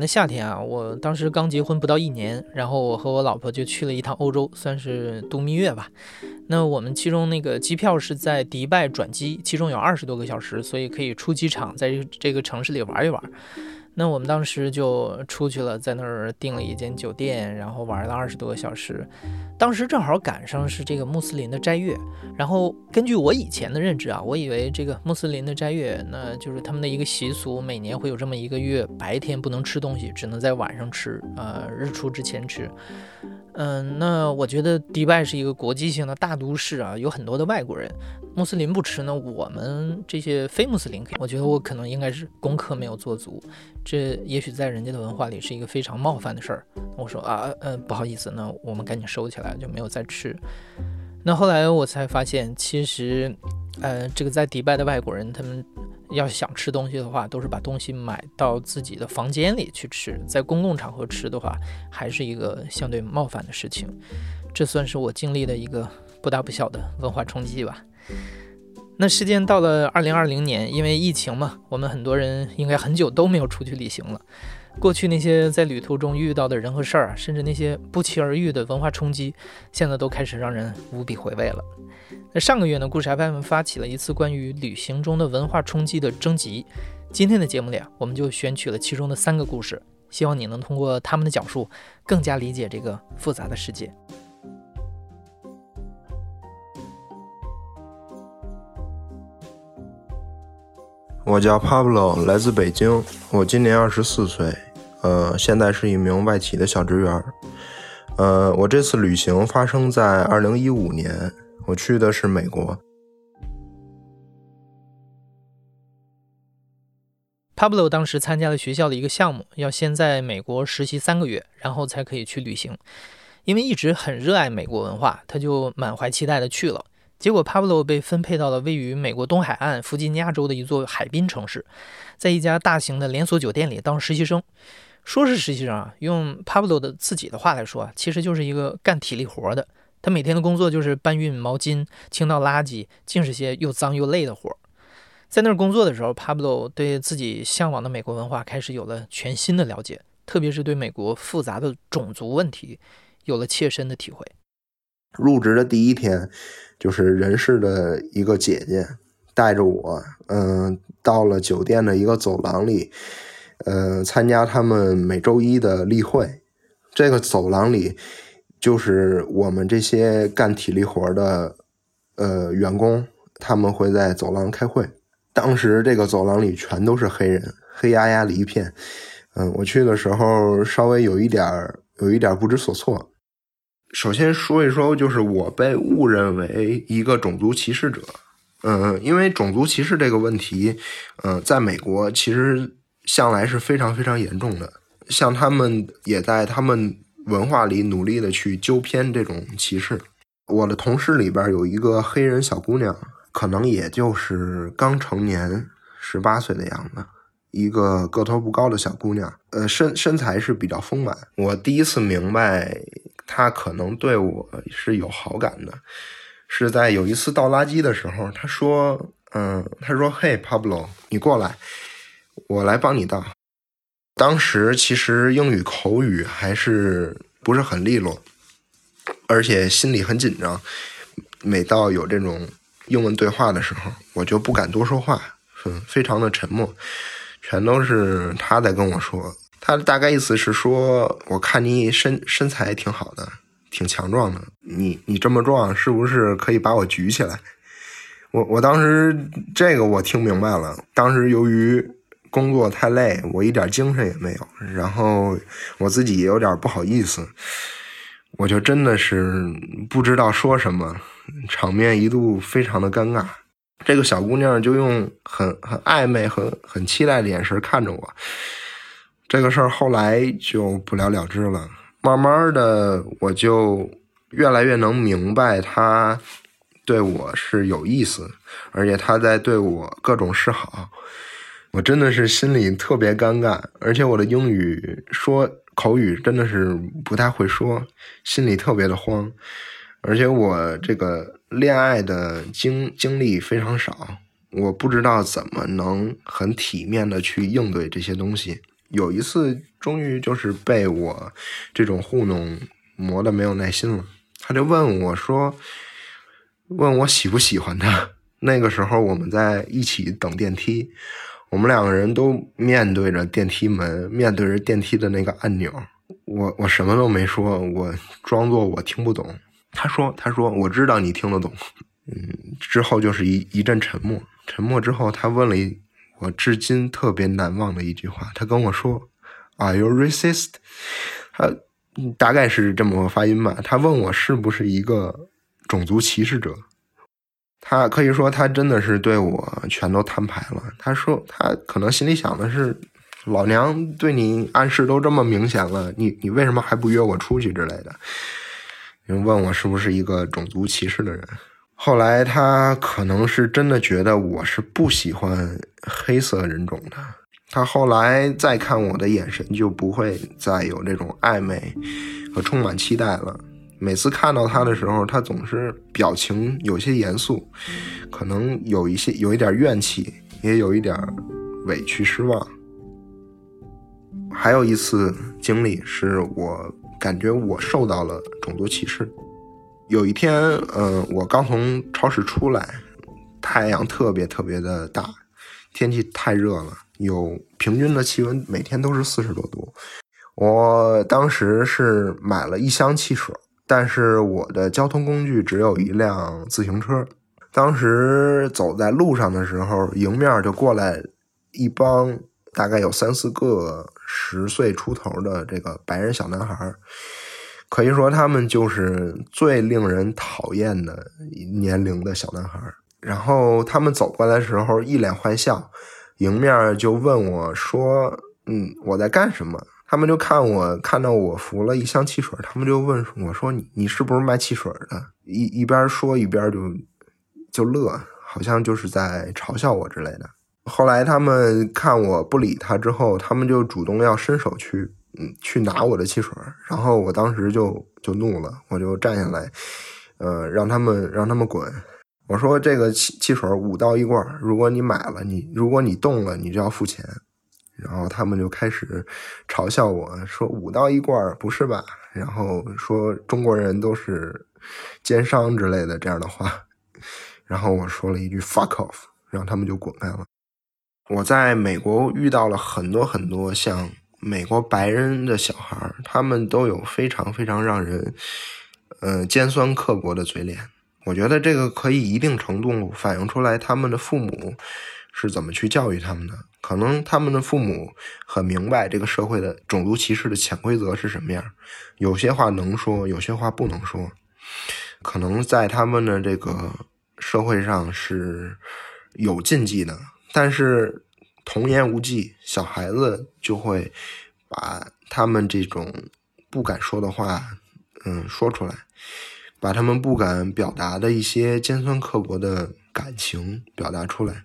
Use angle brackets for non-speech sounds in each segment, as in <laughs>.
那夏天啊，我当时刚结婚不到一年，然后我和我老婆就去了一趟欧洲，算是度蜜月吧。那我们其中那个机票是在迪拜转机，其中有二十多个小时，所以可以出机场，在这个城市里玩一玩。那我们当时就出去了，在那儿订了一间酒店，然后玩了二十多个小时。当时正好赶上是这个穆斯林的斋月，然后根据我以前的认知啊，我以为这个穆斯林的斋月，那就是他们的一个习俗，每年会有这么一个月，白天不能吃东西，只能在晚上吃，呃，日出之前吃。嗯，那我觉得迪拜是一个国际性的大都市啊，有很多的外国人，穆斯林不吃呢，我们这些非穆斯林，我觉得我可能应该是功课没有做足，这也许在人家的文化里是一个非常冒犯的事儿。我说啊，嗯，不好意思，那我们赶紧收起来，就没有再吃。那后来我才发现，其实，呃，这个在迪拜的外国人，他们。要想吃东西的话，都是把东西买到自己的房间里去吃，在公共场合吃的话，还是一个相对冒犯的事情。这算是我经历的一个不大不小的文化冲击吧。那时间到了二零二零年，因为疫情嘛，我们很多人应该很久都没有出去旅行了。过去那些在旅途中遇到的人和事儿啊，甚至那些不期而遇的文化冲击，现在都开始让人无比回味了。那上个月呢，故事 FM 发起了一次关于旅行中的文化冲击的征集。今天的节目里啊，我们就选取了其中的三个故事，希望你能通过他们的讲述，更加理解这个复杂的世界。我叫 Pablo，来自北京，我今年二十四岁，呃，现在是一名外企的小职员。呃，我这次旅行发生在二零一五年，我去的是美国。Pablo 当时参加了学校的一个项目，要先在美国实习三个月，然后才可以去旅行。因为一直很热爱美国文化，他就满怀期待的去了。结果，Pablo 被分配到了位于美国东海岸弗吉尼亚州的一座海滨城市，在一家大型的连锁酒店里当实习生。说是实习生啊，用 Pablo 的自己的话来说，其实就是一个干体力活的。他每天的工作就是搬运毛巾、清倒垃圾，尽是些又脏又累的活。在那儿工作的时候，Pablo 对自己向往的美国文化开始有了全新的了解，特别是对美国复杂的种族问题有了切身的体会。入职的第一天。就是人事的一个姐姐带着我，嗯，到了酒店的一个走廊里，呃，参加他们每周一的例会。这个走廊里就是我们这些干体力活的呃员工，他们会在走廊开会。当时这个走廊里全都是黑人，黑压压的一片。嗯，我去的时候稍微有一点儿，有一点不知所措。首先说一说，就是我被误认为一个种族歧视者，嗯，因为种族歧视这个问题，嗯，在美国其实向来是非常非常严重的，像他们也在他们文化里努力的去纠偏这种歧视。我的同事里边有一个黑人小姑娘，可能也就是刚成年，十八岁的样子，一个个头不高的小姑娘，呃，身身材是比较丰满。我第一次明白。他可能对我是有好感的，是在有一次倒垃圾的时候，他说：“嗯，他说，嘿，Pablo，你过来，我来帮你倒。”当时其实英语口语还是不是很利落，而且心里很紧张。每到有这种英文对话的时候，我就不敢多说话，嗯，非常的沉默，全都是他在跟我说。他大概意思是说，我看你身身材挺好的，挺强壮的，你你这么壮，是不是可以把我举起来？我我当时这个我听明白了。当时由于工作太累，我一点精神也没有，然后我自己也有点不好意思，我就真的是不知道说什么，场面一度非常的尴尬。这个小姑娘就用很很暧昧、很很期待的眼神看着我。这个事儿后来就不了了之了。慢慢的我就越来越能明白他对我是有意思，而且他在对我各种示好，我真的是心里特别尴尬，而且我的英语说口语真的是不太会说，心里特别的慌，而且我这个恋爱的经经历非常少，我不知道怎么能很体面的去应对这些东西。有一次，终于就是被我这种糊弄磨得没有耐心了。他就问我说：“问我喜不喜欢他？”那个时候我们在一起等电梯，我们两个人都面对着电梯门，面对着电梯的那个按钮。我我什么都没说，我装作我听不懂。他说：“他说我知道你听得懂。”嗯，之后就是一一阵沉默。沉默之后，他问了一。我至今特别难忘的一句话，他跟我说：“Are you racist？” 他大概是这么个发音吧。他问我是不是一个种族歧视者。他可以说他真的是对我全都摊牌了。他说他可能心里想的是：“老娘对你暗示都这么明显了，你你为什么还不约我出去之类的？”问我是不是一个种族歧视的人。后来他可能是真的觉得我是不喜欢黑色人种的。他后来再看我的眼神就不会再有这种暧昧和充满期待了。每次看到他的时候，他总是表情有些严肃，可能有一些有一点怨气，也有一点委屈失望。还有一次经历是我感觉我受到了种族歧视。有一天，嗯，我刚从超市出来，太阳特别特别的大，天气太热了，有平均的气温每天都是四十多度。我当时是买了一箱汽水，但是我的交通工具只有一辆自行车。当时走在路上的时候，迎面就过来一帮大概有三四个十岁出头的这个白人小男孩。可以说，他们就是最令人讨厌的年龄的小男孩。然后他们走过来的时候，一脸坏笑，迎面就问我说：“嗯，我在干什么？”他们就看我，看到我扶了一箱汽水，他们就问我说：“你你是不是卖汽水的？”一一边说一边就就乐，好像就是在嘲笑我之类的。后来他们看我不理他之后，他们就主动要伸手去。嗯，去拿我的汽水，然后我当时就就怒了，我就站下来，呃，让他们让他们滚。我说这个汽汽水五到一罐，如果你买了，你如果你动了，你就要付钱。然后他们就开始嘲笑我说五到一罐不是吧？然后说中国人都是奸商之类的这样的话。然后我说了一句 fuck off，让他们就滚开了。我在美国遇到了很多很多像。美国白人的小孩他们都有非常非常让人，呃尖酸刻薄的嘴脸。我觉得这个可以一定程度反映出来他们的父母是怎么去教育他们的。可能他们的父母很明白这个社会的种族歧视的潜规则是什么样，有些话能说，有些话不能说。可能在他们的这个社会上是有禁忌的，但是。童言无忌，小孩子就会把他们这种不敢说的话，嗯，说出来，把他们不敢表达的一些尖酸刻薄的感情表达出来。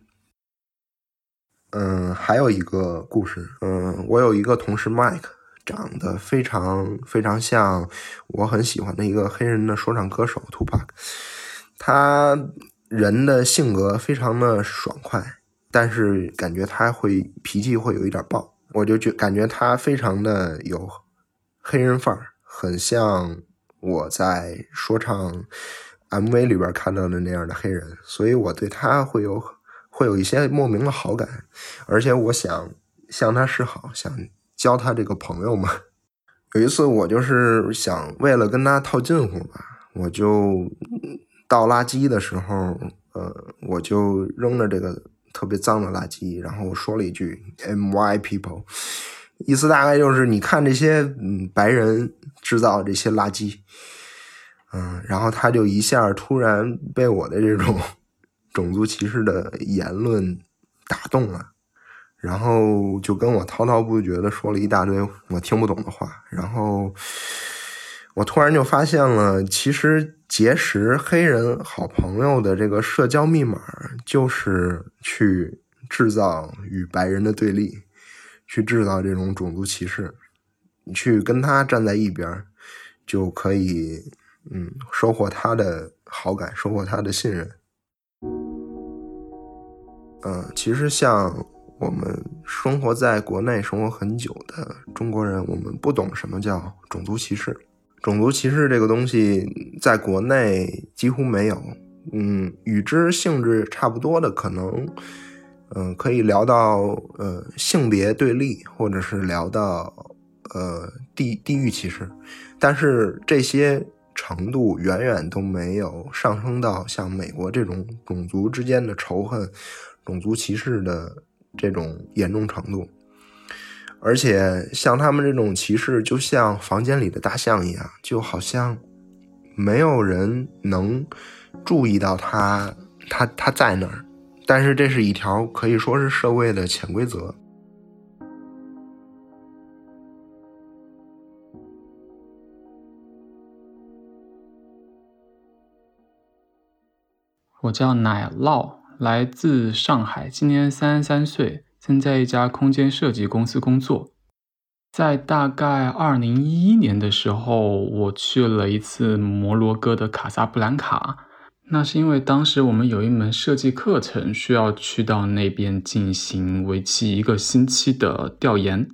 嗯，还有一个故事，嗯，我有一个同事 Mike，长得非常非常像我很喜欢的一个黑人的说唱歌手 Tupac，他人的性格非常的爽快。但是感觉他会脾气会有一点暴，我就觉感觉他非常的有黑人范儿，很像我在说唱 MV 里边看到的那样的黑人，所以我对他会有会有一些莫名的好感，而且我想向他示好，想交他这个朋友嘛。有一次我就是想为了跟他套近乎吧，我就倒垃圾的时候，呃，我就扔了这个。特别脏的垃圾，然后说了一句 “my people”，意思大概就是你看这些嗯白人制造这些垃圾，嗯，然后他就一下突然被我的这种 <laughs> 种族歧视的言论打动了，然后就跟我滔滔不绝的说了一大堆我听不懂的话，然后我突然就发现了，其实结识黑人好朋友的这个社交密码，就是去制造与白人的对立，去制造这种种族歧视，你去跟他站在一边，就可以，嗯，收获他的好感，收获他的信任。嗯，其实像我们生活在国内生活很久的中国人，我们不懂什么叫种族歧视。种族歧视这个东西在国内几乎没有，嗯，与之性质差不多的可能，嗯，可以聊到呃性别对立，或者是聊到呃地地域歧视，但是这些程度远远都没有上升到像美国这种种族之间的仇恨、种族歧视的这种严重程度。而且像他们这种歧视，就像房间里的大象一样，就好像没有人能注意到他，他他在那儿。但是这是一条可以说是社会的潜规则。我叫奶酪，来自上海，今年三十三岁。曾在一家空间设计公司工作，在大概二零一一年的时候，我去了一次摩洛哥的卡萨布兰卡。那是因为当时我们有一门设计课程需要去到那边进行为期一个星期的调研。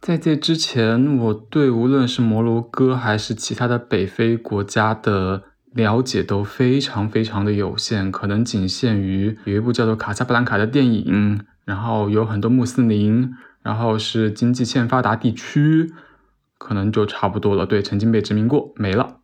在这之前，我对无论是摩洛哥还是其他的北非国家的了解都非常非常的有限，可能仅限于有一部叫做《卡萨布兰卡》的电影。然后有很多穆斯林，然后是经济欠发达地区，可能就差不多了。对，曾经被殖民过，没了。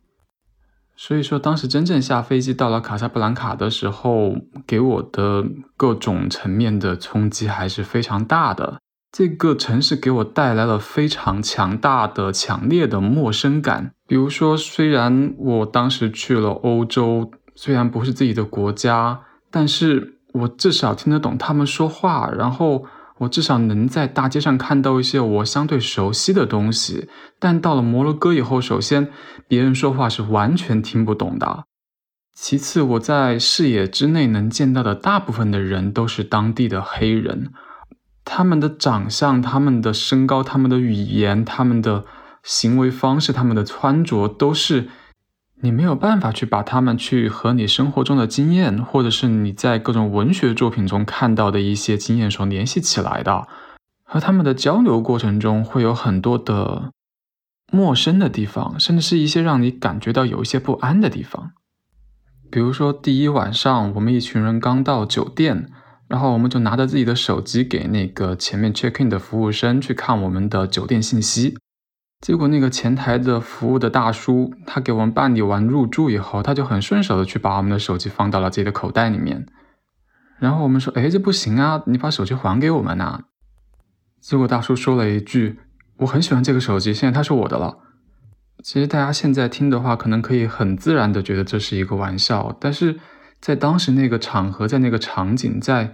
所以说，当时真正下飞机到了卡萨布兰卡的时候，给我的各种层面的冲击还是非常大的。这个城市给我带来了非常强大的、强烈的陌生感。比如说，虽然我当时去了欧洲，虽然不是自己的国家，但是。我至少听得懂他们说话，然后我至少能在大街上看到一些我相对熟悉的东西。但到了摩洛哥以后，首先别人说话是完全听不懂的，其次我在视野之内能见到的大部分的人都是当地的黑人，他们的长相、他们的身高、他们的语言、他们的行为方式、他们的穿着都是。你没有办法去把他们去和你生活中的经验，或者是你在各种文学作品中看到的一些经验所联系起来的。和他们的交流过程中，会有很多的陌生的地方，甚至是一些让你感觉到有一些不安的地方。比如说，第一晚上，我们一群人刚到酒店，然后我们就拿着自己的手机给那个前面 check in 的服务生去看我们的酒店信息。结果那个前台的服务的大叔，他给我们办理完入住以后，他就很顺手的去把我们的手机放到了自己的口袋里面。然后我们说：“哎，这不行啊，你把手机还给我们呐。”结果大叔说了一句：“我很喜欢这个手机，现在它是我的了。”其实大家现在听的话，可能可以很自然的觉得这是一个玩笑，但是在当时那个场合，在那个场景，在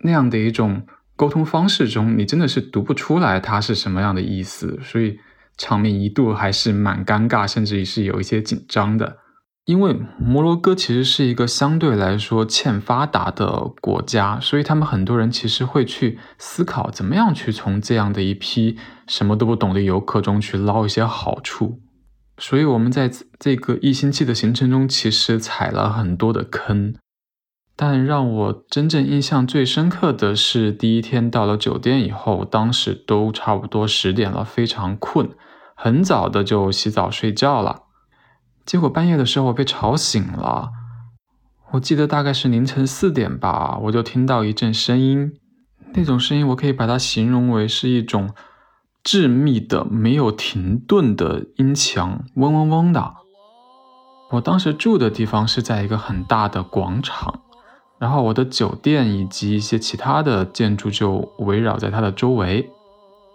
那样的一种沟通方式中，你真的是读不出来它是什么样的意思，所以。场面一度还是蛮尴尬，甚至于是有一些紧张的，因为摩洛哥其实是一个相对来说欠发达的国家，所以他们很多人其实会去思考怎么样去从这样的一批什么都不懂的游客中去捞一些好处。所以我们在这个一星期的行程中，其实踩了很多的坑。但让我真正印象最深刻的是第一天到了酒店以后，当时都差不多十点了，非常困。很早的就洗澡睡觉了，结果半夜的时候被吵醒了。我记得大概是凌晨四点吧，我就听到一阵声音，那种声音我可以把它形容为是一种致密的、没有停顿的音墙，嗡嗡嗡的。我当时住的地方是在一个很大的广场，然后我的酒店以及一些其他的建筑就围绕在它的周围。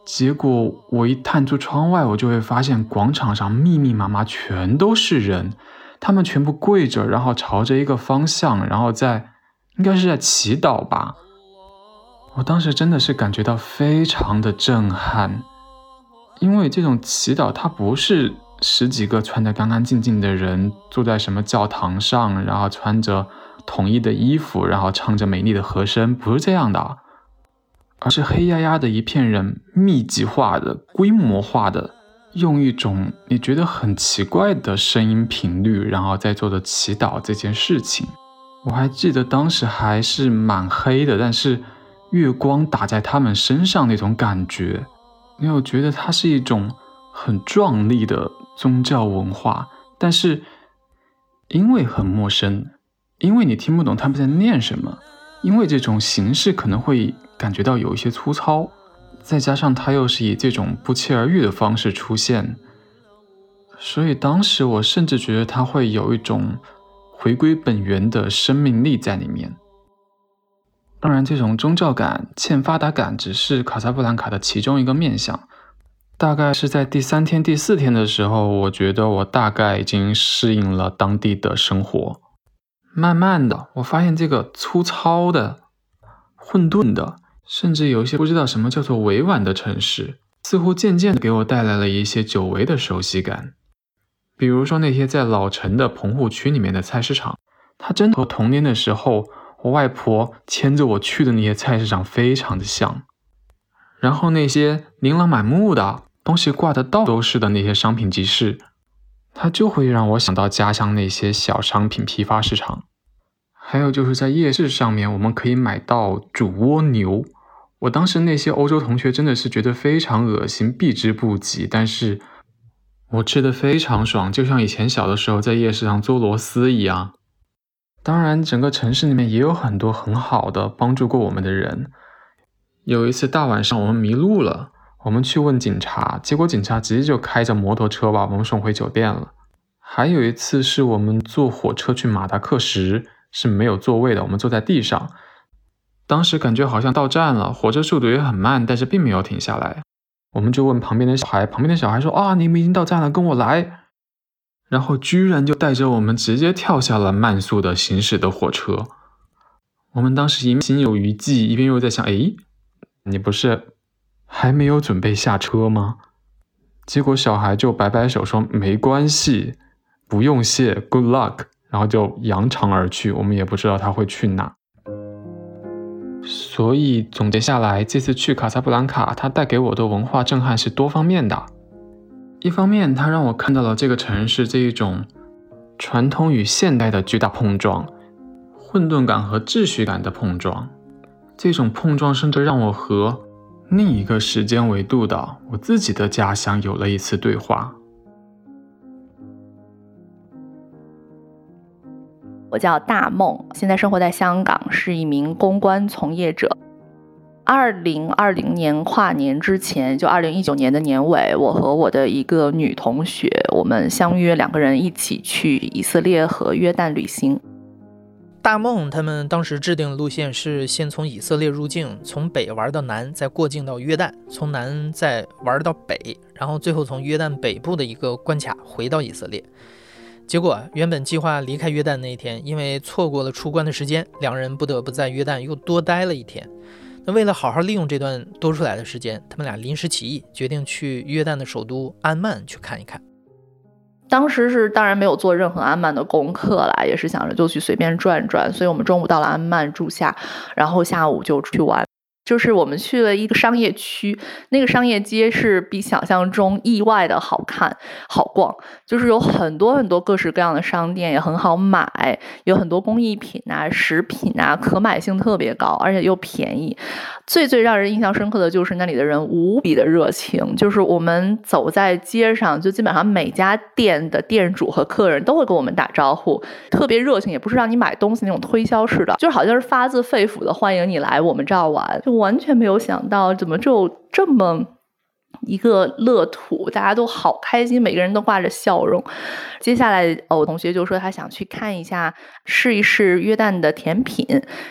结果我一探出窗外，我就会发现广场上密密麻麻全都是人，他们全部跪着，然后朝着一个方向，然后在应该是在祈祷吧。我当时真的是感觉到非常的震撼，因为这种祈祷它不是十几个穿得干干净净的人坐在什么教堂上，然后穿着统一的衣服，然后唱着美丽的和声，不是这样的，而是黑压压的一片人，密集化的、规模化的，用一种你觉得很奇怪的声音频率，然后在做着祈祷这件事情。我还记得当时还是蛮黑的，但是月光打在他们身上那种感觉，你有觉得它是一种很壮丽的。宗教文化，但是因为很陌生，因为你听不懂他们在念什么，因为这种形式可能会感觉到有一些粗糙，再加上它又是以这种不期而遇的方式出现，所以当时我甚至觉得它会有一种回归本源的生命力在里面。当然，这种宗教感、欠发达感只是卡萨布兰卡的其中一个面相。大概是在第三天、第四天的时候，我觉得我大概已经适应了当地的生活。慢慢的，我发现这个粗糙的、混沌的，甚至有一些不知道什么叫做委婉的城市，似乎渐渐的给我带来了一些久违的熟悉感。比如说那些在老城的棚户区里面的菜市场，它真的和童年的时候我外婆牵着我去的那些菜市场非常的像。然后那些琳琅满目的东西挂的到处都是的那些商品集市，它就会让我想到家乡那些小商品批发市场。还有就是在夜市上面，我们可以买到煮蜗牛。我当时那些欧洲同学真的是觉得非常恶心，避之不及。但是我吃的非常爽，就像以前小的时候在夜市上做螺丝一样。当然，整个城市里面也有很多很好的帮助过我们的人。有一次大晚上，我们迷路了，我们去问警察，结果警察直接就开着摩托车把我们送回酒店了。还有一次是我们坐火车去马达克什，是没有座位的，我们坐在地上，当时感觉好像到站了，火车速度也很慢，但是并没有停下来。我们就问旁边的小孩，旁边的小孩说：“啊，你们已经到站了，跟我来。”然后居然就带着我们直接跳下了慢速的行驶的火车。我们当时一心有余悸，一边又在想：“哎。”你不是还没有准备下车吗？结果小孩就摆摆手说：“没关系，不用谢，Good luck。”然后就扬长而去。我们也不知道他会去哪。所以总结下来，这次去卡萨布兰卡，它带给我的文化震撼是多方面的。一方面，它让我看到了这个城市这一种传统与现代的巨大碰撞，混沌感和秩序感的碰撞。这种碰撞甚至让我和另一个时间维度的我自己的家乡有了一次对话。我叫大梦，现在生活在香港，是一名公关从业者。二零二零年跨年之前，就二零一九年的年尾，我和我的一个女同学，我们相约两个人一起去以色列和约旦旅行。大梦他们当时制定的路线是先从以色列入境，从北玩到南，再过境到约旦，从南再玩到北，然后最后从约旦北部的一个关卡回到以色列。结果原本计划离开约旦那一天，因为错过了出关的时间，两人不得不在约旦又多待了一天。那为了好好利用这段多出来的时间，他们俩临时起意，决定去约旦的首都安曼去看一看。当时是当然没有做任何安曼的功课啦，也是想着就去随便转转，所以我们中午到了安曼住下，然后下午就去玩。就是我们去了一个商业区，那个商业街是比想象中意外的好看、好逛，就是有很多很多各式各样的商店，也很好买，有很多工艺品啊、食品啊，可买性特别高，而且又便宜。最最让人印象深刻的就是那里的人无比的热情，就是我们走在街上，就基本上每家店的店主和客人都会跟我们打招呼，特别热情，也不是让你买东西那种推销式的，就是好像是发自肺腑的欢迎你来我们这儿玩，就完全没有想到怎么就这么。一个乐土，大家都好开心，每个人都挂着笑容。接下来，我同学就说他想去看一下，试一试约旦的甜品，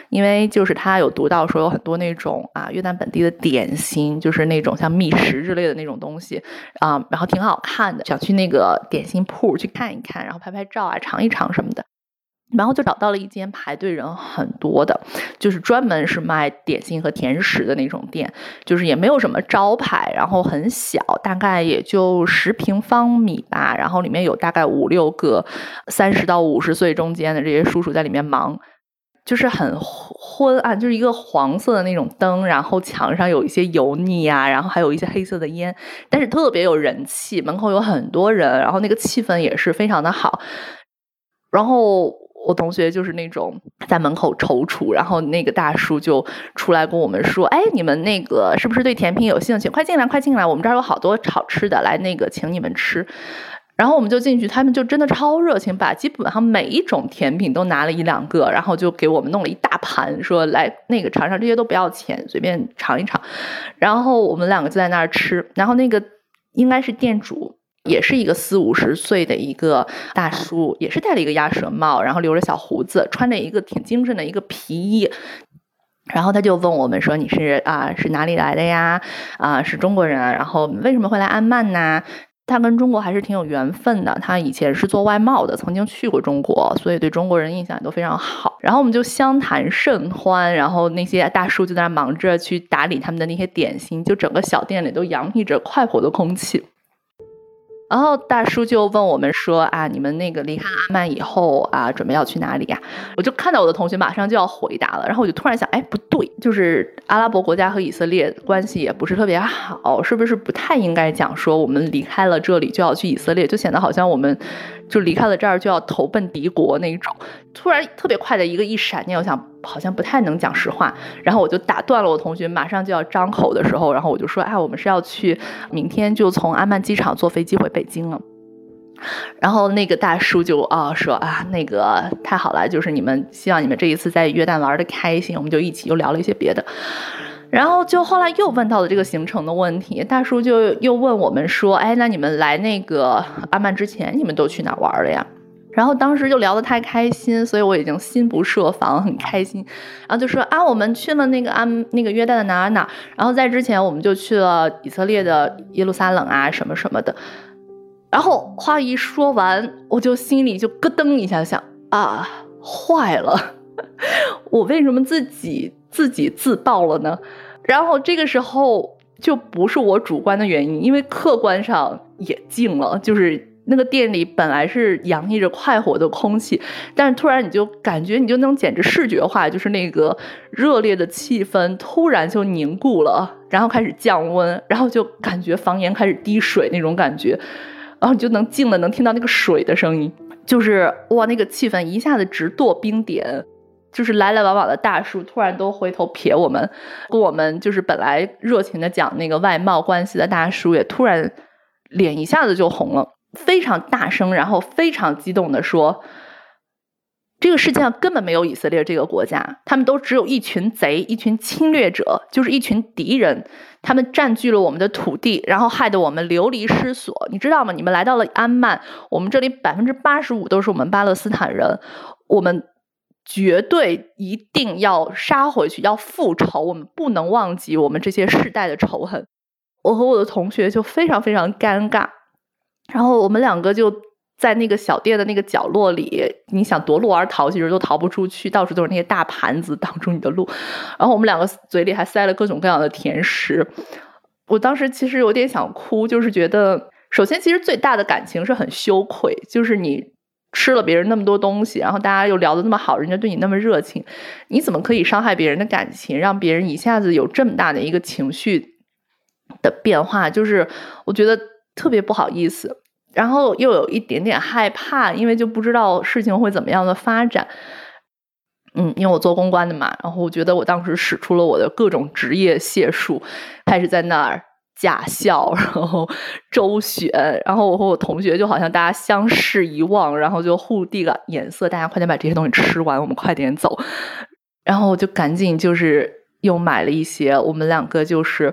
因为就是他有读到说有很多那种啊约旦本地的点心，就是那种像蜜食之类的那种东西啊，然后挺好看的，想去那个点心铺去看一看，然后拍拍照啊，尝一尝什么的。然后就找到了一间排队人很多的，就是专门是卖点心和甜食的那种店，就是也没有什么招牌，然后很小，大概也就十平方米吧，然后里面有大概五六个三十到五十岁中间的这些叔叔在里面忙，就是很昏暗，就是一个黄色的那种灯，然后墙上有一些油腻啊，然后还有一些黑色的烟，但是特别有人气，门口有很多人，然后那个气氛也是非常的好，然后。我同学就是那种在门口踌躇，然后那个大叔就出来跟我们说：“哎，你们那个是不是对甜品有兴趣？快进来，快进来！我们这儿有好多好吃的，来那个请你们吃。”然后我们就进去，他们就真的超热情，把基本上每一种甜品都拿了一两个，然后就给我们弄了一大盘，说：“来那个尝尝，这些都不要钱，随便尝一尝。”然后我们两个就在那儿吃，然后那个应该是店主。也是一个四五十岁的一个大叔，也是戴了一个鸭舌帽，然后留着小胡子，穿着一个挺精神的一个皮衣，然后他就问我们说：“你是啊，是哪里来的呀？啊，是中国人，然后为什么会来安曼呢？”他跟中国还是挺有缘分的，他以前是做外贸的，曾经去过中国，所以对中国人印象也都非常好。然后我们就相谈甚欢，然后那些大叔就在那忙着去打理他们的那些点心，就整个小店里都洋溢着快活的空气。然后大叔就问我们说：“啊，你们那个离开阿曼以后啊，准备要去哪里呀？”我就看到我的同学马上就要回答了，然后我就突然想，哎，不对，就是阿拉伯国家和以色列关系也不是特别好，是不是不太应该讲说我们离开了这里就要去以色列，就显得好像我们。就离开了这儿就要投奔敌国那种，突然特别快的一个一闪念，我想好像不太能讲实话，然后我就打断了我同学马上就要张口的时候，然后我就说，哎，我们是要去明天就从安曼机场坐飞机回北京了。然后那个大叔就啊说啊，那个太好了，就是你们希望你们这一次在约旦玩的开心，我们就一起又聊了一些别的。然后就后来又问到了这个行程的问题，大叔就又问我们说：“哎，那你们来那个阿曼之前，你们都去哪玩了呀？”然后当时就聊得太开心，所以我已经心不设防，很开心。然后就说：“啊，我们去了那个安那个约旦的哪哪，然后在之前我们就去了以色列的耶路撒冷啊，什么什么的。”然后话一说完，我就心里就咯噔一下，想啊，坏了，<laughs> 我为什么自己自己自爆了呢？然后这个时候就不是我主观的原因，因为客观上也静了。就是那个店里本来是洋溢着快活的空气，但是突然你就感觉你就能简直视觉化，就是那个热烈的气氛突然就凝固了，然后开始降温，然后就感觉房檐开始滴水那种感觉，然后你就能静的能听到那个水的声音，就是哇，那个气氛一下子直堕冰点。就是来来往往的大叔突然都回头瞥我们，跟我们就是本来热情的讲那个外贸关系的大叔也突然脸一下子就红了，非常大声，然后非常激动的说：“这个世界上根本没有以色列这个国家，他们都只有一群贼，一群侵略者，就是一群敌人，他们占据了我们的土地，然后害得我们流离失所。你知道吗？你们来到了安曼，我们这里百分之八十五都是我们巴勒斯坦人，我们。”绝对一定要杀回去，要复仇。我们不能忘记我们这些世代的仇恨。我和我的同学就非常非常尴尬，然后我们两个就在那个小店的那个角落里，你想夺路而逃，其实都逃不出去，到处都是那些大盘子挡住你的路。然后我们两个嘴里还塞了各种各样的甜食。我当时其实有点想哭，就是觉得，首先其实最大的感情是很羞愧，就是你。吃了别人那么多东西，然后大家又聊得那么好，人家对你那么热情，你怎么可以伤害别人的感情，让别人一下子有这么大的一个情绪的变化？就是我觉得特别不好意思，然后又有一点点害怕，因为就不知道事情会怎么样的发展。嗯，因为我做公关的嘛，然后我觉得我当时使出了我的各种职业解数，开始在那儿。假笑，然后周旋，然后我和我同学就好像大家相视一望，然后就互递个眼色，大家快点把这些东西吃完，我们快点走。然后我就赶紧就是又买了一些，我们两个就是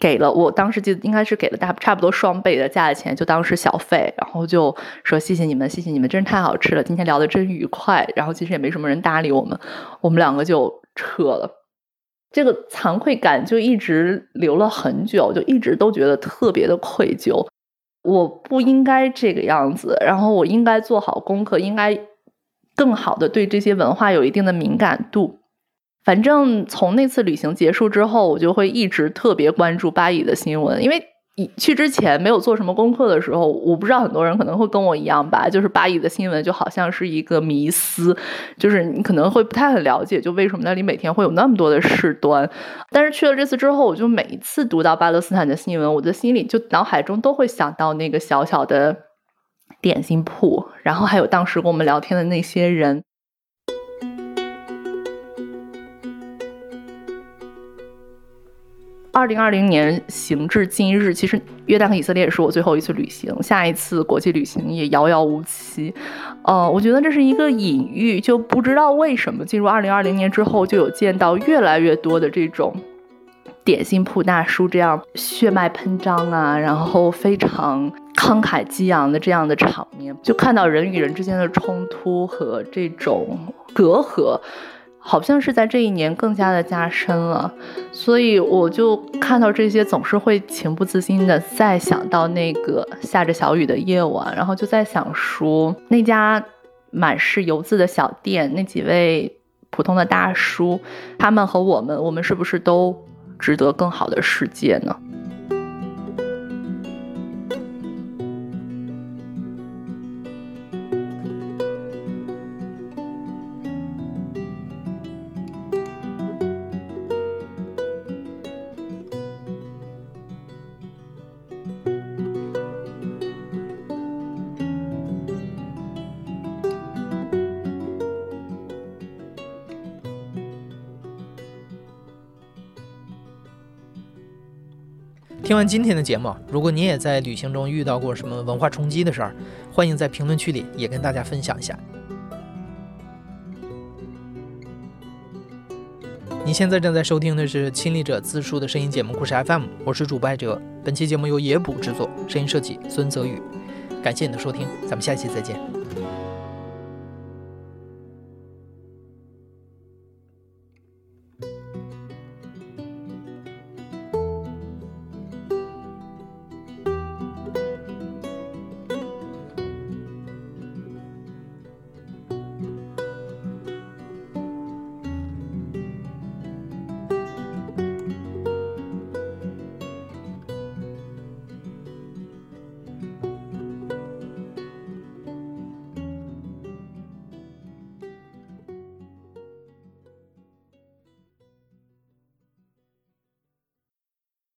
给了我当时记得应该是给了大差不多双倍的价钱，就当是小费，然后就说谢谢你们，谢谢你们，真是太好吃了，今天聊的真愉快。然后其实也没什么人搭理我们，我们两个就撤了。这个惭愧感就一直留了很久，就一直都觉得特别的愧疚。我不应该这个样子，然后我应该做好功课，应该更好的对这些文化有一定的敏感度。反正从那次旅行结束之后，我就会一直特别关注巴以的新闻，因为去之前没有做什么功课的时候，我不知道很多人可能会跟我一样吧，就是巴以的新闻就好像是一个迷思，就是你可能会不太很了解，就为什么那里每天会有那么多的事端。但是去了这次之后，我就每一次读到巴勒斯坦的新闻，我的心里就脑海中都会想到那个小小的点心铺，然后还有当时跟我们聊天的那些人。二零二零年行至今日，其实约旦和以色列也是我最后一次旅行，下一次国际旅行也遥遥无期。呃，我觉得这是一个隐喻，就不知道为什么进入二零二零年之后，就有见到越来越多的这种点心铺大叔这样血脉喷张啊，然后非常慷慨激昂的这样的场面，就看到人与人之间的冲突和这种隔阂。好像是在这一年更加的加深了，所以我就看到这些，总是会情不自禁的再想到那个下着小雨的夜晚，然后就在想说，那家满是油渍的小店，那几位普通的大叔，他们和我们，我们是不是都值得更好的世界呢？今天的节目，如果你也在旅行中遇到过什么文化冲击的事儿，欢迎在评论区里也跟大家分享一下。你现在正在收听的是亲历者自述的声音节目故事 FM，我是主播艾哲。本期节目由野捕制作，声音设计孙泽宇。感谢你的收听，咱们下期再见。